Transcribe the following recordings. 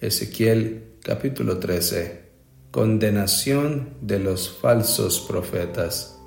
Ezequiel capítulo 13. Condenación de los falsos profetas.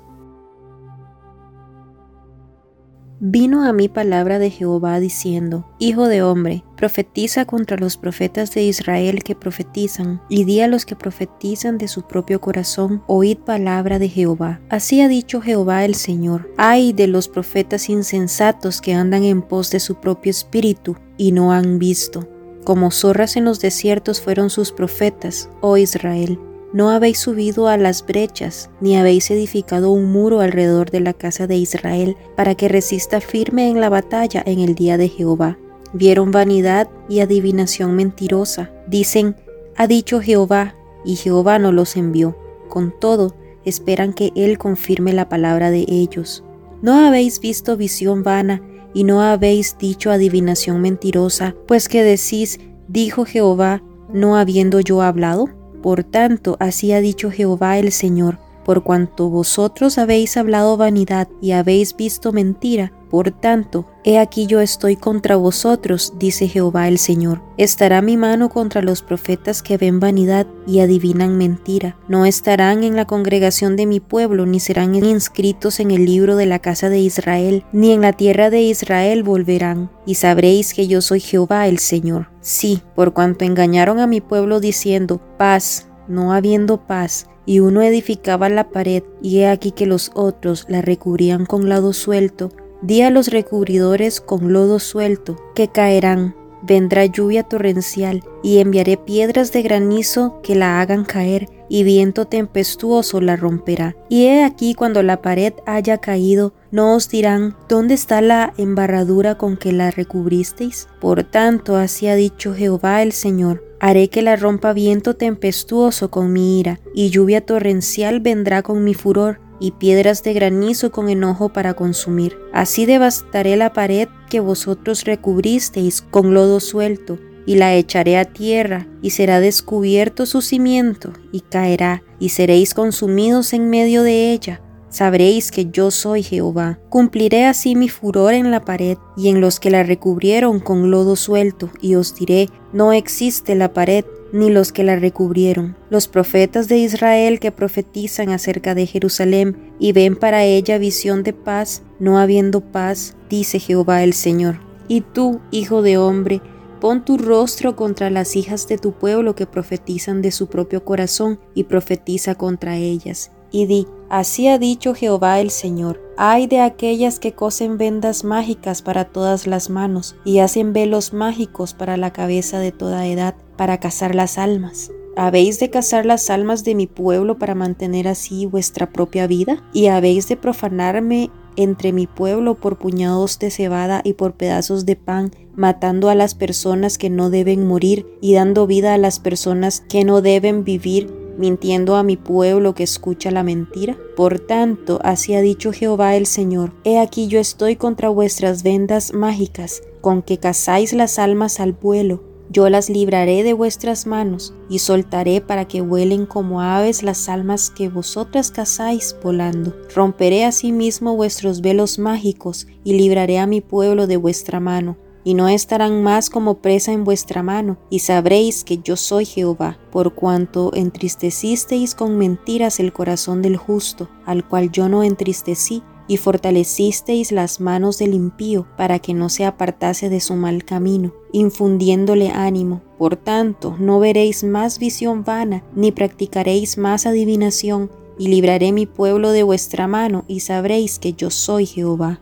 Vino a mí palabra de Jehová diciendo, Hijo de hombre, profetiza contra los profetas de Israel que profetizan, y di a los que profetizan de su propio corazón, oíd palabra de Jehová. Así ha dicho Jehová el Señor, ay de los profetas insensatos que andan en pos de su propio espíritu y no han visto. Como zorras en los desiertos fueron sus profetas, oh Israel. No habéis subido a las brechas, ni habéis edificado un muro alrededor de la casa de Israel, para que resista firme en la batalla en el día de Jehová. Vieron vanidad y adivinación mentirosa. Dicen, ha dicho Jehová, y Jehová no los envió. Con todo, esperan que Él confirme la palabra de ellos. ¿No habéis visto visión vana y no habéis dicho adivinación mentirosa, pues que decís, dijo Jehová, no habiendo yo hablado? Por tanto, así ha dicho Jehová el Señor, por cuanto vosotros habéis hablado vanidad y habéis visto mentira, por tanto, he aquí yo estoy contra vosotros, dice Jehová el Señor. Estará mi mano contra los profetas que ven vanidad y adivinan mentira. No estarán en la congregación de mi pueblo, ni serán inscritos en el libro de la casa de Israel, ni en la tierra de Israel volverán. Y sabréis que yo soy Jehová el Señor. Sí, por cuanto engañaron a mi pueblo diciendo, paz, no habiendo paz, y uno edificaba la pared, y he aquí que los otros la recubrían con lado suelto, Di a los recubridores con lodo suelto, que caerán. Vendrá lluvia torrencial, y enviaré piedras de granizo que la hagan caer, y viento tempestuoso la romperá. Y he aquí cuando la pared haya caído, no os dirán, ¿dónde está la embarradura con que la recubristeis? Por tanto, así ha dicho Jehová el Señor, haré que la rompa viento tempestuoso con mi ira, y lluvia torrencial vendrá con mi furor, y piedras de granizo con enojo para consumir. Así devastaré la pared que vosotros recubristeis con lodo suelto, y la echaré a tierra, y será descubierto su cimiento, y caerá, y seréis consumidos en medio de ella. Sabréis que yo soy Jehová. Cumpliré así mi furor en la pared y en los que la recubrieron con lodo suelto, y os diré, no existe la pared, ni los que la recubrieron. Los profetas de Israel que profetizan acerca de Jerusalén y ven para ella visión de paz, no habiendo paz, dice Jehová el Señor. Y tú, hijo de hombre, pon tu rostro contra las hijas de tu pueblo que profetizan de su propio corazón y profetiza contra ellas. Y di, así ha dicho Jehová el Señor, ay de aquellas que cosen vendas mágicas para todas las manos y hacen velos mágicos para la cabeza de toda edad para cazar las almas. ¿Habéis de cazar las almas de mi pueblo para mantener así vuestra propia vida? ¿Y habéis de profanarme entre mi pueblo por puñados de cebada y por pedazos de pan, matando a las personas que no deben morir y dando vida a las personas que no deben vivir, mintiendo a mi pueblo que escucha la mentira? Por tanto, así ha dicho Jehová el Señor, he aquí yo estoy contra vuestras vendas mágicas, con que cazáis las almas al vuelo yo las libraré de vuestras manos y soltaré para que vuelen como aves las almas que vosotras cazáis volando. Romperé asimismo vuestros velos mágicos y libraré a mi pueblo de vuestra mano. Y no estarán más como presa en vuestra mano, y sabréis que yo soy Jehová, por cuanto entristecisteis con mentiras el corazón del justo, al cual yo no entristecí, y fortalecisteis las manos del impío para que no se apartase de su mal camino, infundiéndole ánimo. Por tanto, no veréis más visión vana, ni practicaréis más adivinación, y libraré mi pueblo de vuestra mano, y sabréis que yo soy Jehová.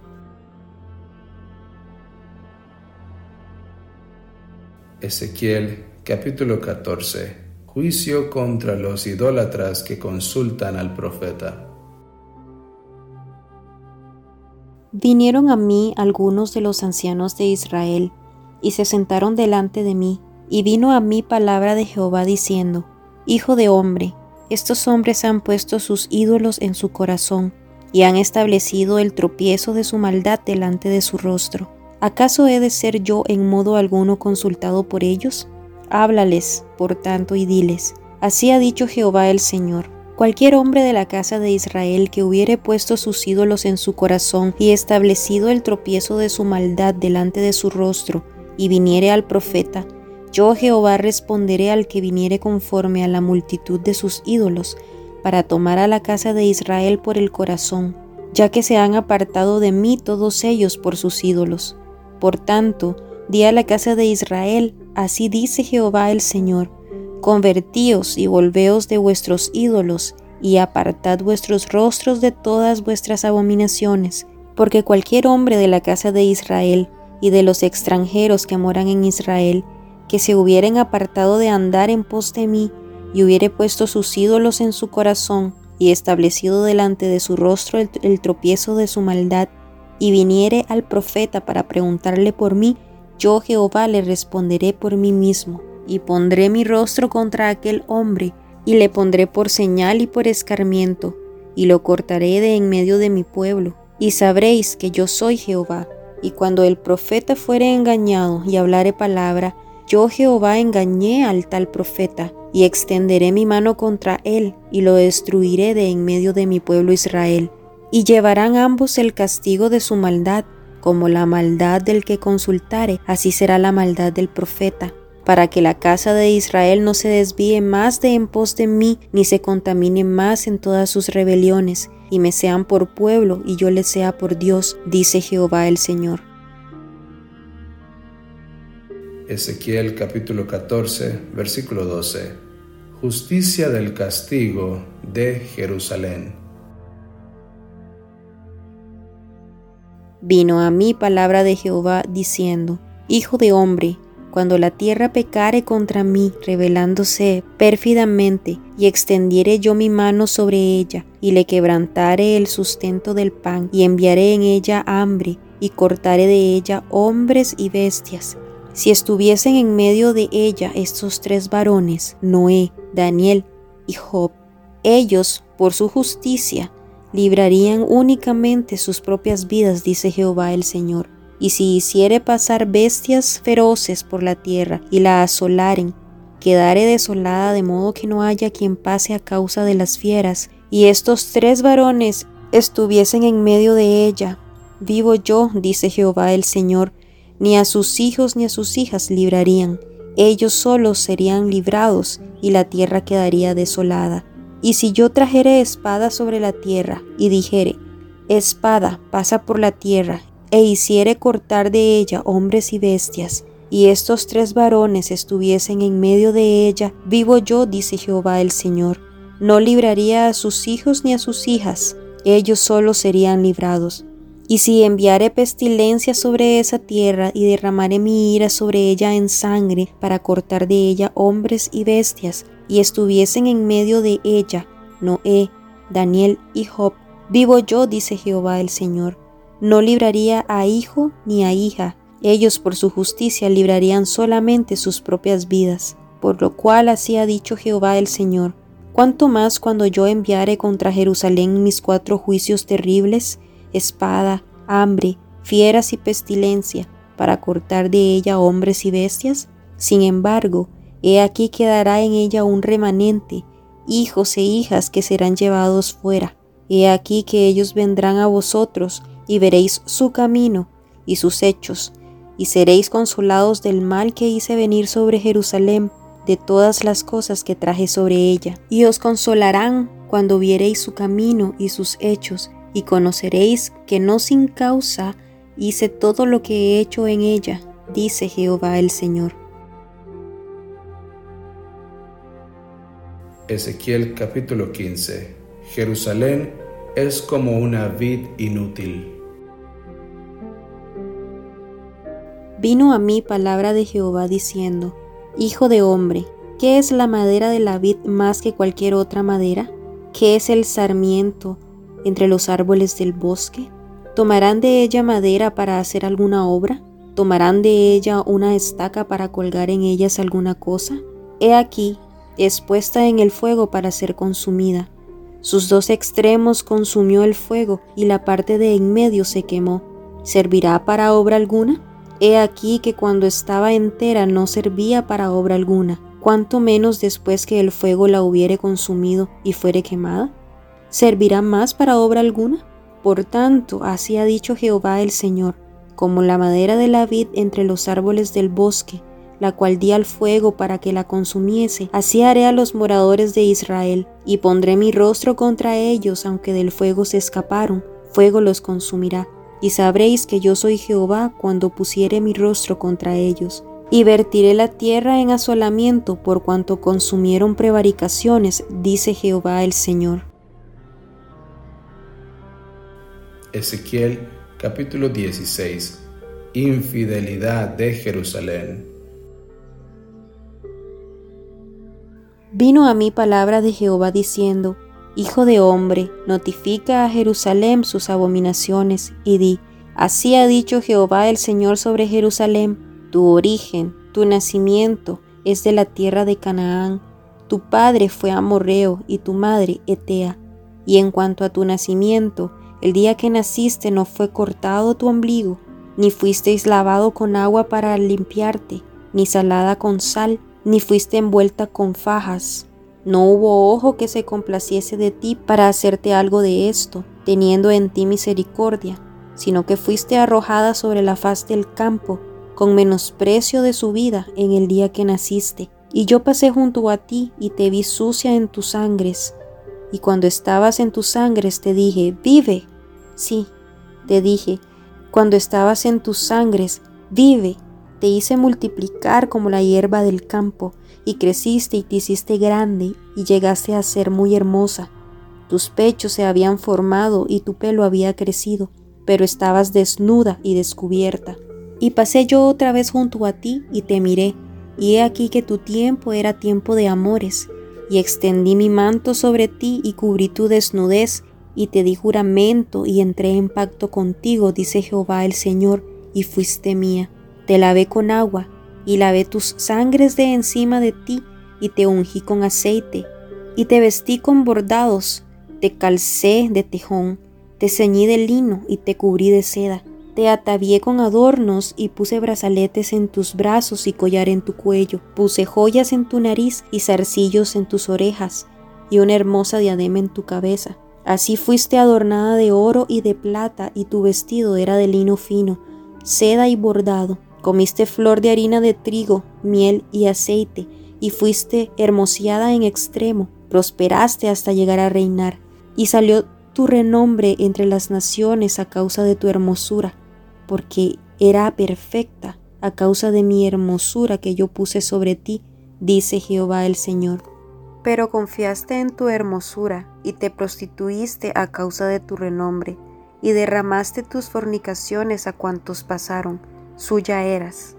Ezequiel capítulo 14 Juicio contra los idólatras que consultan al profeta. Vinieron a mí algunos de los ancianos de Israel, y se sentaron delante de mí, y vino a mí palabra de Jehová diciendo, Hijo de hombre, estos hombres han puesto sus ídolos en su corazón, y han establecido el tropiezo de su maldad delante de su rostro. ¿Acaso he de ser yo en modo alguno consultado por ellos? Háblales, por tanto, y diles, Así ha dicho Jehová el Señor Cualquier hombre de la casa de Israel que hubiere puesto sus ídolos en su corazón y establecido el tropiezo de su maldad delante de su rostro, y viniere al profeta, Yo Jehová responderé al que viniere conforme a la multitud de sus ídolos, para tomar a la casa de Israel por el corazón, ya que se han apartado de mí todos ellos por sus ídolos. Por tanto, di a la casa de Israel, así dice Jehová el Señor, convertíos y volveos de vuestros ídolos, y apartad vuestros rostros de todas vuestras abominaciones, porque cualquier hombre de la casa de Israel y de los extranjeros que moran en Israel, que se hubieren apartado de andar en pos de mí, y hubiere puesto sus ídolos en su corazón, y establecido delante de su rostro el, el tropiezo de su maldad, y viniere al profeta para preguntarle por mí, yo Jehová le responderé por mí mismo, y pondré mi rostro contra aquel hombre, y le pondré por señal y por escarmiento, y lo cortaré de en medio de mi pueblo, y sabréis que yo soy Jehová. Y cuando el profeta fuere engañado y hablare palabra, yo Jehová engañé al tal profeta, y extenderé mi mano contra él, y lo destruiré de en medio de mi pueblo Israel. Y llevarán ambos el castigo de su maldad, como la maldad del que consultare, así será la maldad del profeta, para que la casa de Israel no se desvíe más de en pos de mí, ni se contamine más en todas sus rebeliones, y me sean por pueblo, y yo les sea por Dios, dice Jehová el Señor. Ezequiel capítulo 14, versículo 12. Justicia del castigo de Jerusalén. Vino a mí palabra de Jehová diciendo, Hijo de hombre, cuando la tierra pecare contra mí, rebelándose pérfidamente, y extendiere yo mi mano sobre ella, y le quebrantare el sustento del pan, y enviaré en ella hambre, y cortaré de ella hombres y bestias, si estuviesen en medio de ella estos tres varones, Noé, Daniel y Job, ellos, por su justicia, librarían únicamente sus propias vidas, dice Jehová el Señor. Y si hiciere pasar bestias feroces por la tierra y la asolaren, quedare desolada de modo que no haya quien pase a causa de las fieras, y estos tres varones estuviesen en medio de ella. Vivo yo, dice Jehová el Señor, ni a sus hijos ni a sus hijas librarían, ellos solos serían librados y la tierra quedaría desolada. Y si yo trajere espada sobre la tierra y dijere, espada pasa por la tierra, e hiciere cortar de ella hombres y bestias, y estos tres varones estuviesen en medio de ella, vivo yo, dice Jehová el Señor, no libraría a sus hijos ni a sus hijas, ellos solos serían librados. Y si enviare pestilencia sobre esa tierra y derramare mi ira sobre ella en sangre para cortar de ella hombres y bestias, y estuviesen en medio de ella Noé, Daniel y Job, vivo yo, dice Jehová el Señor, no libraría a hijo ni a hija, ellos por su justicia librarían solamente sus propias vidas, por lo cual así ha dicho Jehová el Señor, cuanto más cuando yo enviare contra Jerusalén mis cuatro juicios terribles, espada, hambre, fieras y pestilencia, para cortar de ella hombres y bestias? Sin embargo, he aquí quedará en ella un remanente, hijos e hijas que serán llevados fuera. He aquí que ellos vendrán a vosotros, y veréis su camino y sus hechos, y seréis consolados del mal que hice venir sobre Jerusalén, de todas las cosas que traje sobre ella. Y os consolarán cuando viereis su camino y sus hechos, y conoceréis que no sin causa hice todo lo que he hecho en ella, dice Jehová el Señor. Ezequiel capítulo 15 Jerusalén es como una vid inútil. Vino a mí palabra de Jehová diciendo, Hijo de hombre, ¿qué es la madera de la vid más que cualquier otra madera? ¿Qué es el sarmiento entre los árboles del bosque? ¿Tomarán de ella madera para hacer alguna obra? ¿Tomarán de ella una estaca para colgar en ellas alguna cosa? He aquí, es puesta en el fuego para ser consumida. Sus dos extremos consumió el fuego y la parte de en medio se quemó. ¿Servirá para obra alguna? He aquí que cuando estaba entera no servía para obra alguna, cuanto menos después que el fuego la hubiere consumido y fuere quemada. ¿servirá más para obra alguna? Por tanto, así ha dicho Jehová el Señor, como la madera de la vid entre los árboles del bosque, la cual di al fuego para que la consumiese, así haré a los moradores de Israel, y pondré mi rostro contra ellos, aunque del fuego se escaparon, fuego los consumirá. Y sabréis que yo soy Jehová cuando pusiere mi rostro contra ellos. Y vertiré la tierra en asolamiento por cuanto consumieron prevaricaciones, dice Jehová el Señor. Ezequiel capítulo 16 Infidelidad de Jerusalén Vino a mí palabra de Jehová diciendo, Hijo de hombre, notifica a Jerusalén sus abominaciones, y di, Así ha dicho Jehová el Señor sobre Jerusalén, tu origen, tu nacimiento es de la tierra de Canaán, tu padre fue amorreo y tu madre etea, y en cuanto a tu nacimiento, el día que naciste no fue cortado tu ombligo, ni fuisteis lavado con agua para limpiarte, ni salada con sal, ni fuiste envuelta con fajas. No hubo ojo que se complaciese de ti para hacerte algo de esto, teniendo en ti misericordia, sino que fuiste arrojada sobre la faz del campo, con menosprecio de su vida en el día que naciste. Y yo pasé junto a ti y te vi sucia en tus sangres. Y cuando estabas en tus sangres te dije, vive. Sí, te dije, cuando estabas en tus sangres, vive. Te hice multiplicar como la hierba del campo, y creciste y te hiciste grande, y llegaste a ser muy hermosa. Tus pechos se habían formado y tu pelo había crecido, pero estabas desnuda y descubierta. Y pasé yo otra vez junto a ti y te miré, y he aquí que tu tiempo era tiempo de amores, y extendí mi manto sobre ti y cubrí tu desnudez, y te di juramento y entré en pacto contigo, dice Jehová el Señor, y fuiste mía te lavé con agua y lavé tus sangres de encima de ti y te ungí con aceite y te vestí con bordados, te calcé de tejón, te ceñí de lino y te cubrí de seda, te atavié con adornos y puse brazaletes en tus brazos y collar en tu cuello, puse joyas en tu nariz y zarcillos en tus orejas y una hermosa diadema en tu cabeza. Así fuiste adornada de oro y de plata y tu vestido era de lino fino, seda y bordado Comiste flor de harina de trigo, miel y aceite, y fuiste hermoseada en extremo, prosperaste hasta llegar a reinar, y salió tu renombre entre las naciones a causa de tu hermosura, porque era perfecta a causa de mi hermosura que yo puse sobre ti, dice Jehová el Señor. Pero confiaste en tu hermosura y te prostituiste a causa de tu renombre, y derramaste tus fornicaciones a cuantos pasaron, suya eras.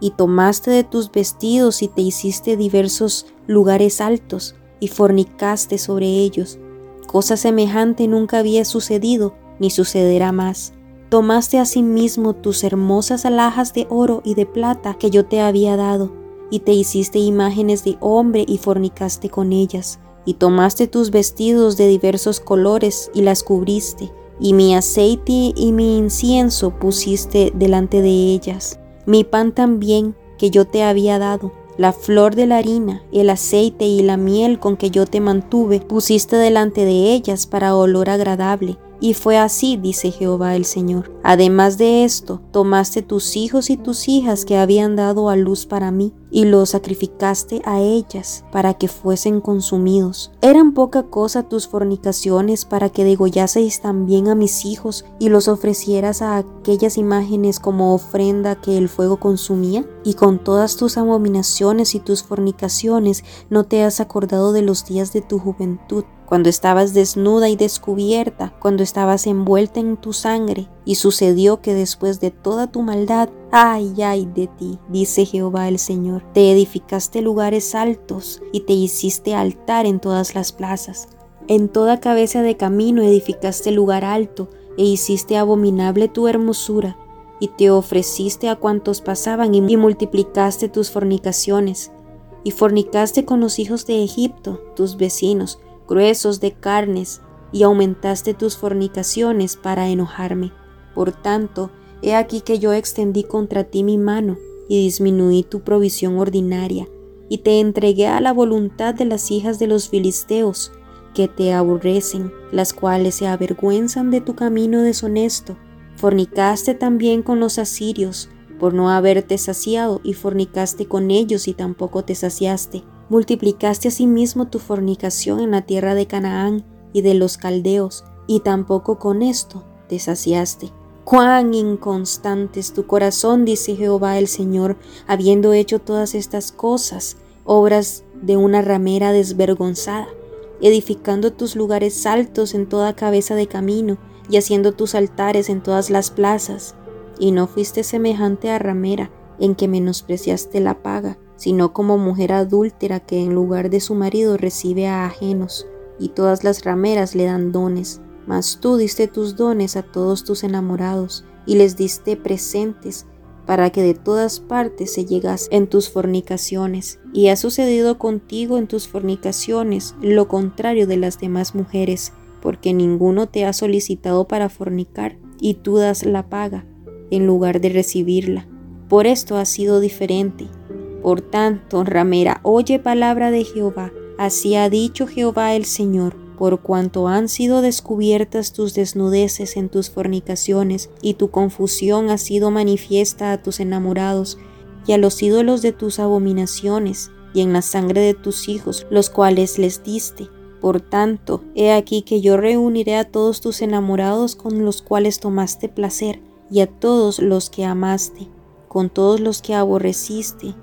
Y tomaste de tus vestidos y te hiciste diversos lugares altos y fornicaste sobre ellos. Cosa semejante nunca había sucedido ni sucederá más. Tomaste asimismo tus hermosas alhajas de oro y de plata que yo te había dado, y te hiciste imágenes de hombre y fornicaste con ellas. Y tomaste tus vestidos de diversos colores y las cubriste, y mi aceite y mi incienso pusiste delante de ellas. Mi pan también que yo te había dado, la flor de la harina, el aceite y la miel con que yo te mantuve, pusiste delante de ellas para olor agradable. Y fue así, dice Jehová el Señor. Además de esto, tomaste tus hijos y tus hijas que habían dado a luz para mí, y los sacrificaste a ellas para que fuesen consumidos. Eran poca cosa tus fornicaciones para que degollaseis también a mis hijos y los ofrecieras a aquellas imágenes como ofrenda que el fuego consumía. Y con todas tus abominaciones y tus fornicaciones no te has acordado de los días de tu juventud cuando estabas desnuda y descubierta, cuando estabas envuelta en tu sangre, y sucedió que después de toda tu maldad, ay, ay de ti, dice Jehová el Señor, te edificaste lugares altos y te hiciste altar en todas las plazas. En toda cabeza de camino edificaste lugar alto e hiciste abominable tu hermosura, y te ofreciste a cuantos pasaban y multiplicaste tus fornicaciones, y fornicaste con los hijos de Egipto, tus vecinos, gruesos de carnes, y aumentaste tus fornicaciones para enojarme. Por tanto, he aquí que yo extendí contra ti mi mano, y disminuí tu provisión ordinaria, y te entregué a la voluntad de las hijas de los filisteos, que te aborrecen, las cuales se avergüenzan de tu camino deshonesto. Fornicaste también con los asirios, por no haberte saciado, y fornicaste con ellos y tampoco te saciaste. Multiplicaste asimismo tu fornicación en la tierra de Canaán y de los caldeos, y tampoco con esto te saciaste. Cuán inconstante es tu corazón, dice Jehová el Señor, habiendo hecho todas estas cosas, obras de una ramera desvergonzada, edificando tus lugares altos en toda cabeza de camino, y haciendo tus altares en todas las plazas. Y no fuiste semejante a ramera, en que menospreciaste la paga, sino como mujer adúltera que en lugar de su marido recibe a ajenos, y todas las rameras le dan dones. Mas tú diste tus dones a todos tus enamorados, y les diste presentes, para que de todas partes se llegas en tus fornicaciones. Y ha sucedido contigo en tus fornicaciones lo contrario de las demás mujeres, porque ninguno te ha solicitado para fornicar, y tú das la paga, en lugar de recibirla. Por esto ha sido diferente. Por tanto, ramera, oye palabra de Jehová. Así ha dicho Jehová el Señor por cuanto han sido descubiertas tus desnudeces en tus fornicaciones, y tu confusión ha sido manifiesta a tus enamorados, y a los ídolos de tus abominaciones, y en la sangre de tus hijos, los cuales les diste. Por tanto, he aquí que yo reuniré a todos tus enamorados con los cuales tomaste placer, y a todos los que amaste, con todos los que aborreciste,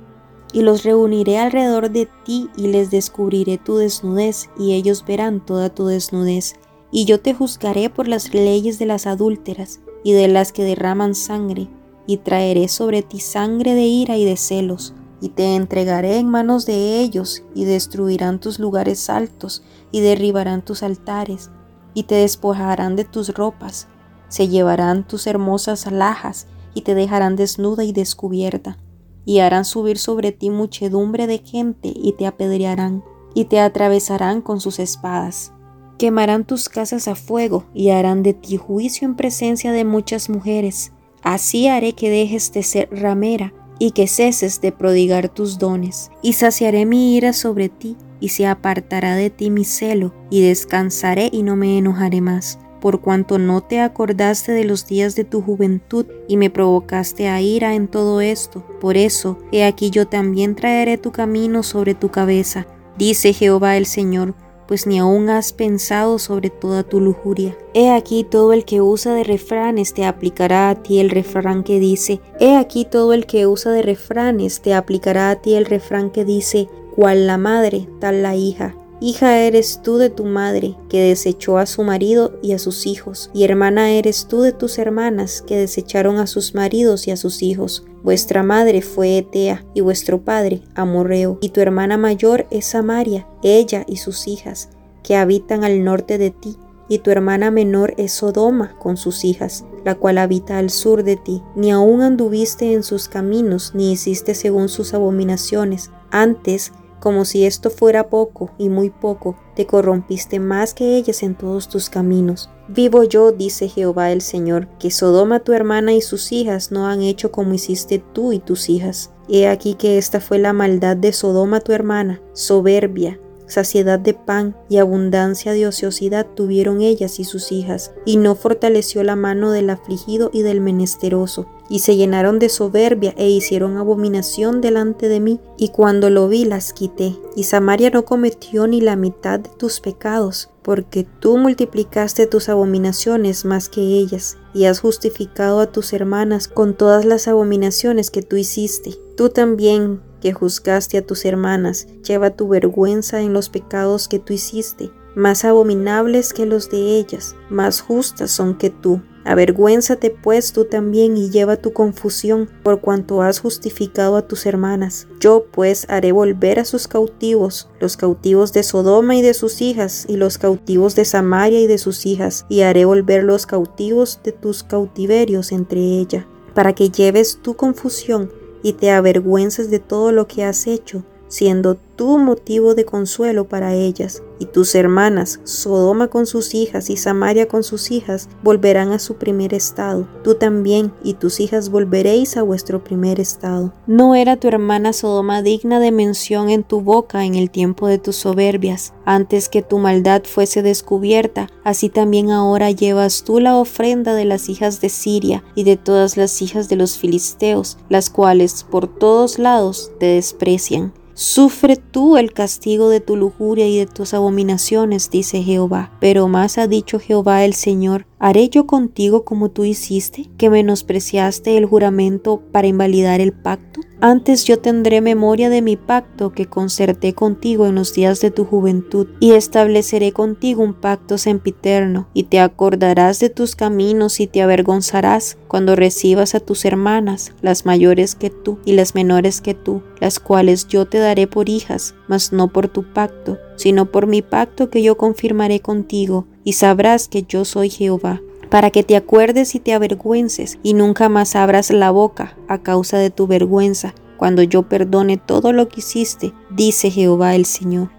y los reuniré alrededor de ti y les descubriré tu desnudez, y ellos verán toda tu desnudez. Y yo te juzgaré por las leyes de las adúlteras y de las que derraman sangre, y traeré sobre ti sangre de ira y de celos, y te entregaré en manos de ellos, y destruirán tus lugares altos, y derribarán tus altares, y te despojarán de tus ropas, se llevarán tus hermosas alhajas, y te dejarán desnuda y descubierta y harán subir sobre ti muchedumbre de gente y te apedrearán y te atravesarán con sus espadas. Quemarán tus casas a fuego y harán de ti juicio en presencia de muchas mujeres. Así haré que dejes de ser ramera y que ceses de prodigar tus dones, y saciaré mi ira sobre ti, y se apartará de ti mi celo, y descansaré y no me enojaré más por cuanto no te acordaste de los días de tu juventud y me provocaste a ira en todo esto. Por eso, he aquí yo también traeré tu camino sobre tu cabeza, dice Jehová el Señor, pues ni aún has pensado sobre toda tu lujuria. He aquí todo el que usa de refranes te aplicará a ti el refrán que dice, He aquí todo el que usa de refranes te aplicará a ti el refrán que dice, cual la madre, tal la hija. Hija eres tú de tu madre, que desechó a su marido y a sus hijos, y hermana eres tú de tus hermanas, que desecharon a sus maridos y a sus hijos. Vuestra madre fue Etea, y vuestro padre Amorreo, y tu hermana mayor es Samaria, ella y sus hijas, que habitan al norte de ti, y tu hermana menor es Sodoma con sus hijas, la cual habita al sur de ti. Ni aún anduviste en sus caminos, ni hiciste según sus abominaciones. Antes como si esto fuera poco y muy poco, te corrompiste más que ellas en todos tus caminos. Vivo yo, dice Jehová el Señor, que Sodoma tu hermana y sus hijas no han hecho como hiciste tú y tus hijas. He aquí que esta fue la maldad de Sodoma tu hermana, soberbia, saciedad de pan y abundancia de ociosidad tuvieron ellas y sus hijas, y no fortaleció la mano del afligido y del menesteroso, y se llenaron de soberbia e hicieron abominación delante de mí, y cuando lo vi las quité, y Samaria no cometió ni la mitad de tus pecados, porque tú multiplicaste tus abominaciones más que ellas, y has justificado a tus hermanas con todas las abominaciones que tú hiciste. Tú también que juzgaste a tus hermanas, lleva tu vergüenza en los pecados que tú hiciste, más abominables que los de ellas, más justas son que tú. Avergüénzate pues tú también y lleva tu confusión por cuanto has justificado a tus hermanas. Yo pues haré volver a sus cautivos, los cautivos de Sodoma y de sus hijas, y los cautivos de Samaria y de sus hijas, y haré volver los cautivos de tus cautiverios entre ella, para que lleves tu confusión y te avergüences de todo lo que has hecho, siendo tú motivo de consuelo para ellas. Y tus hermanas, Sodoma con sus hijas y Samaria con sus hijas, volverán a su primer estado. Tú también y tus hijas volveréis a vuestro primer estado. No era tu hermana Sodoma digna de mención en tu boca en el tiempo de tus soberbias. Antes que tu maldad fuese descubierta, así también ahora llevas tú la ofrenda de las hijas de Siria y de todas las hijas de los filisteos, las cuales por todos lados te desprecian. Sufre tú el castigo de tu lujuria y de tus abominaciones, dice Jehová. Pero más ha dicho Jehová el Señor, ¿Haré yo contigo como tú hiciste, que menospreciaste el juramento para invalidar el pacto? Antes yo tendré memoria de mi pacto que concerté contigo en los días de tu juventud, y estableceré contigo un pacto sempiterno, y te acordarás de tus caminos y te avergonzarás cuando recibas a tus hermanas, las mayores que tú y las menores que tú, las cuales yo te daré por hijas, mas no por tu pacto, sino por mi pacto que yo confirmaré contigo, y sabrás que yo soy Jehová, para que te acuerdes y te avergüences, y nunca más abras la boca a causa de tu vergüenza, cuando yo perdone todo lo que hiciste, dice Jehová el Señor.